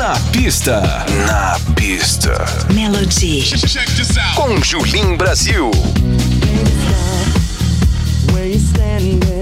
Na pista. Na pista. Melody. Check this out. Com Julim Brasil. Where you?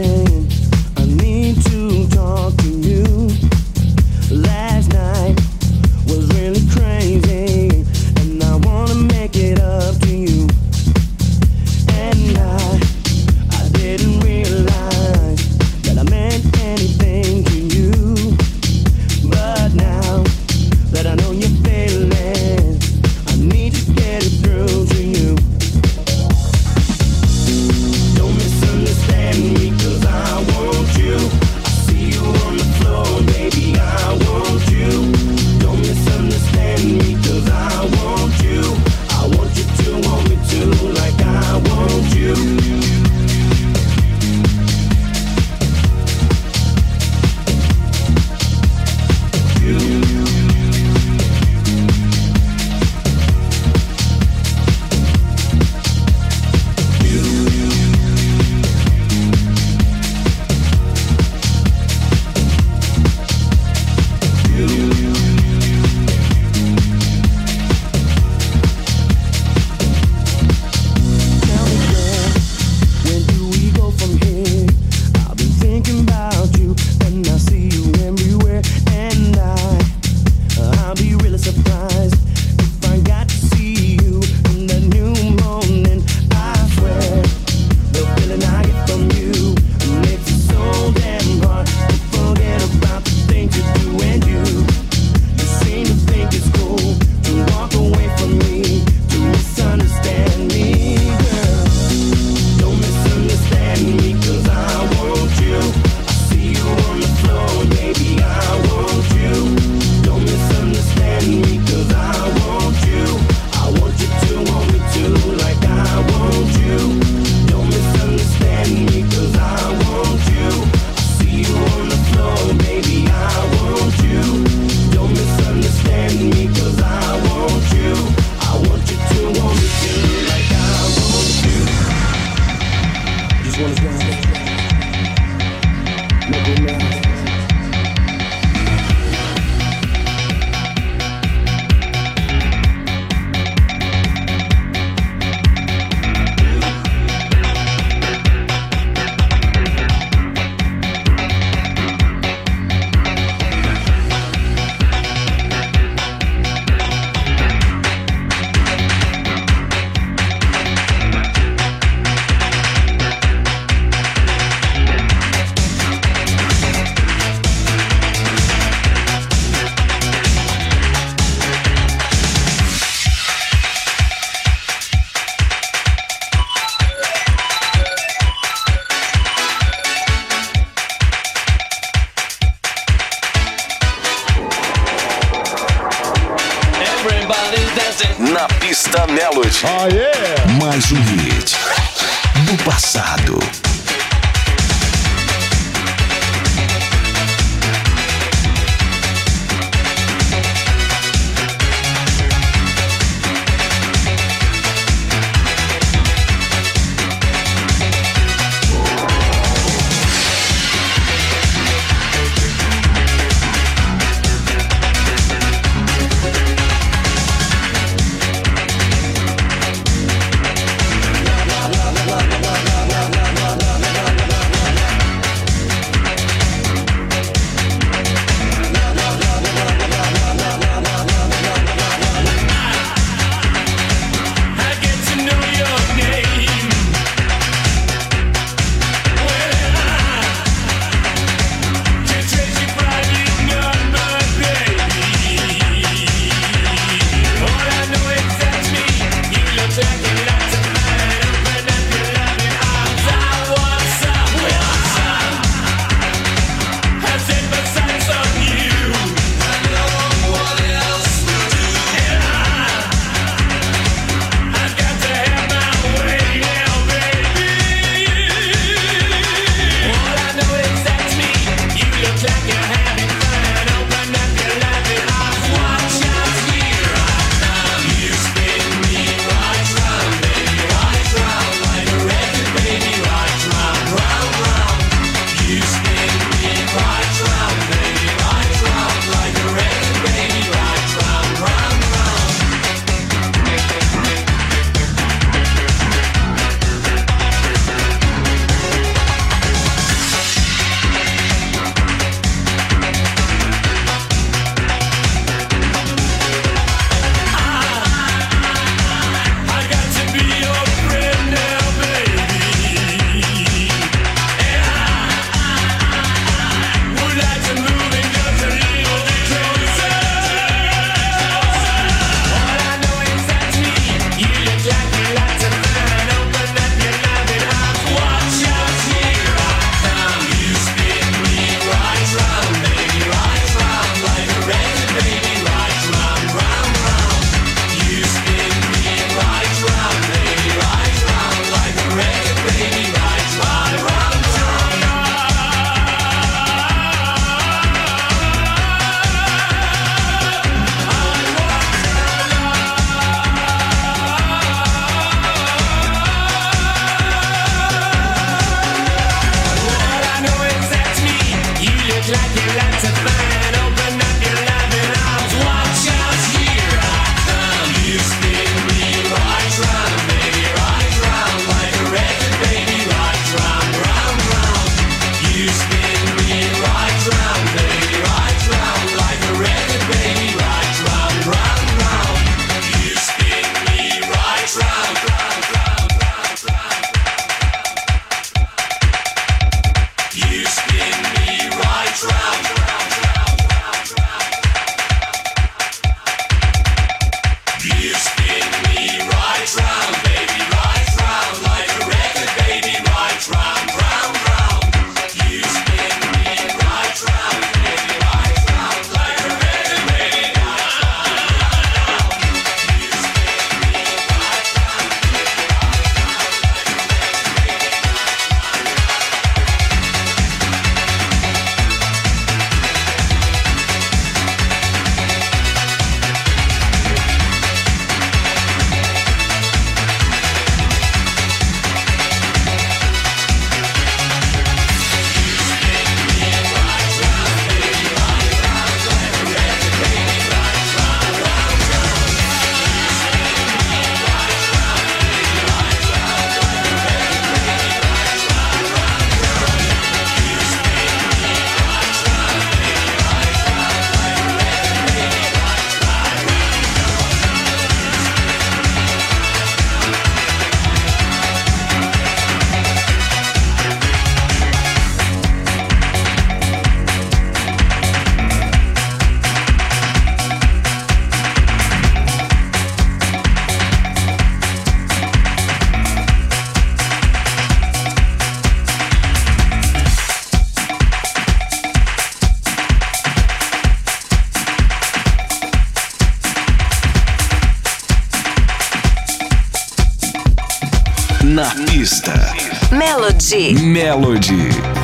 Melody. Melody.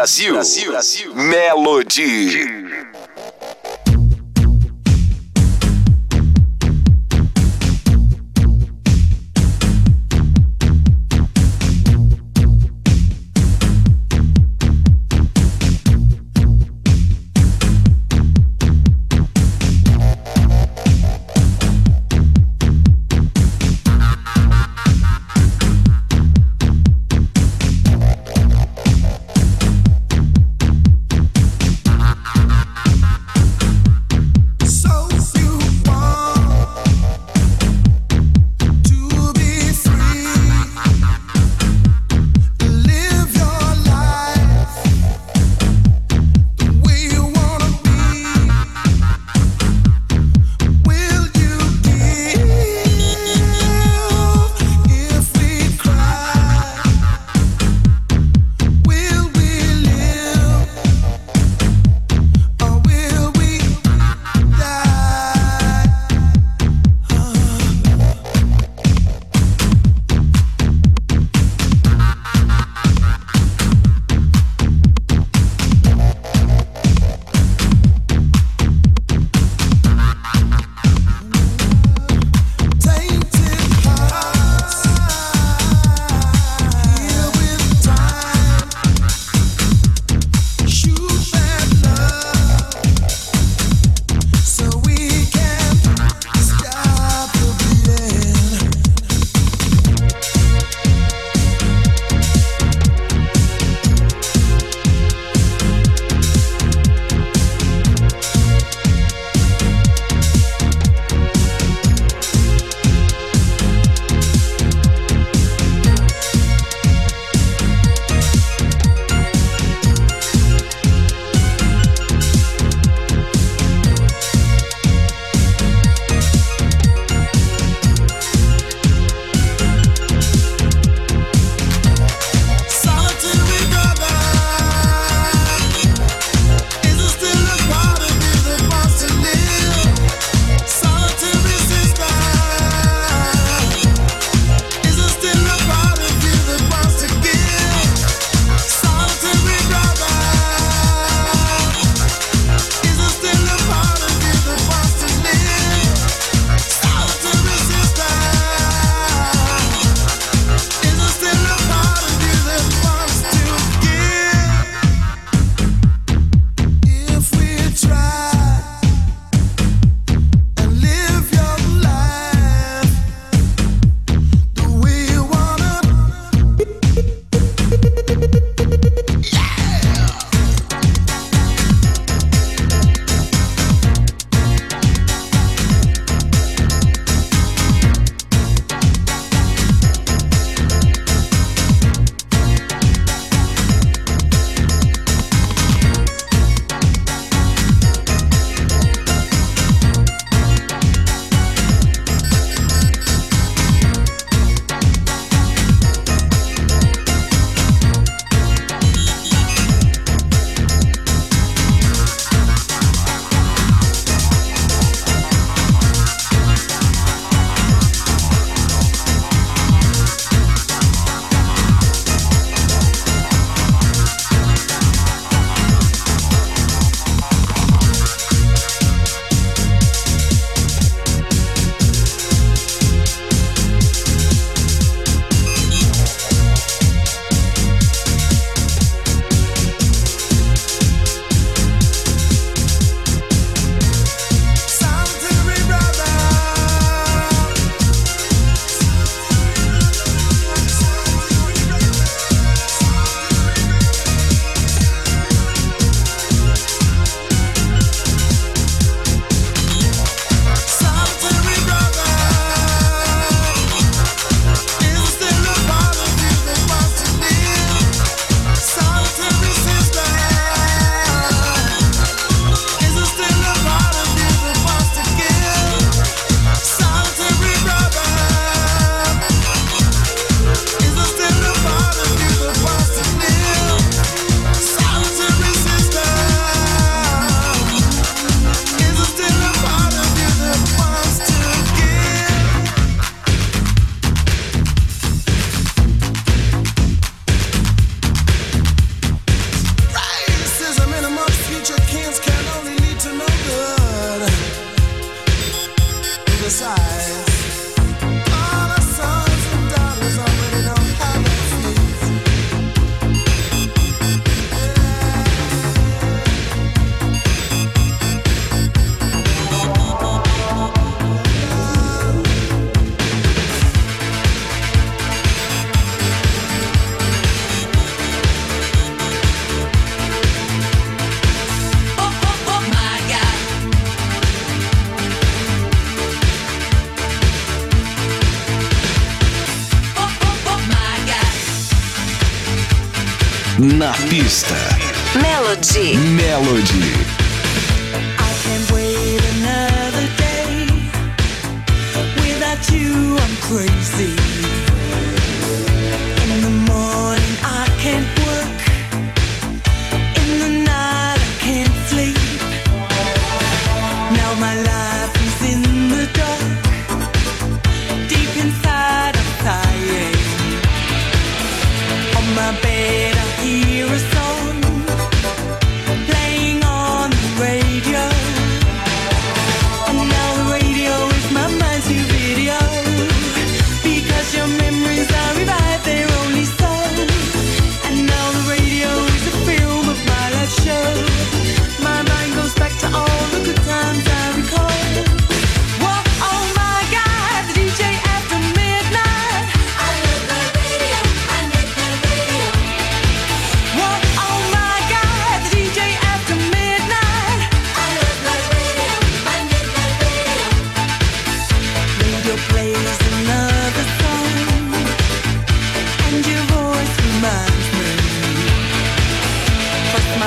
Brasil. Brasil. Brasil. Melody. pista. Melody. Melody. you I'm crazy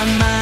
my mind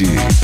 Melody.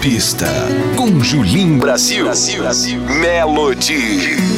Pista, com Julim Brasil. Brasil. Brasil. Melody.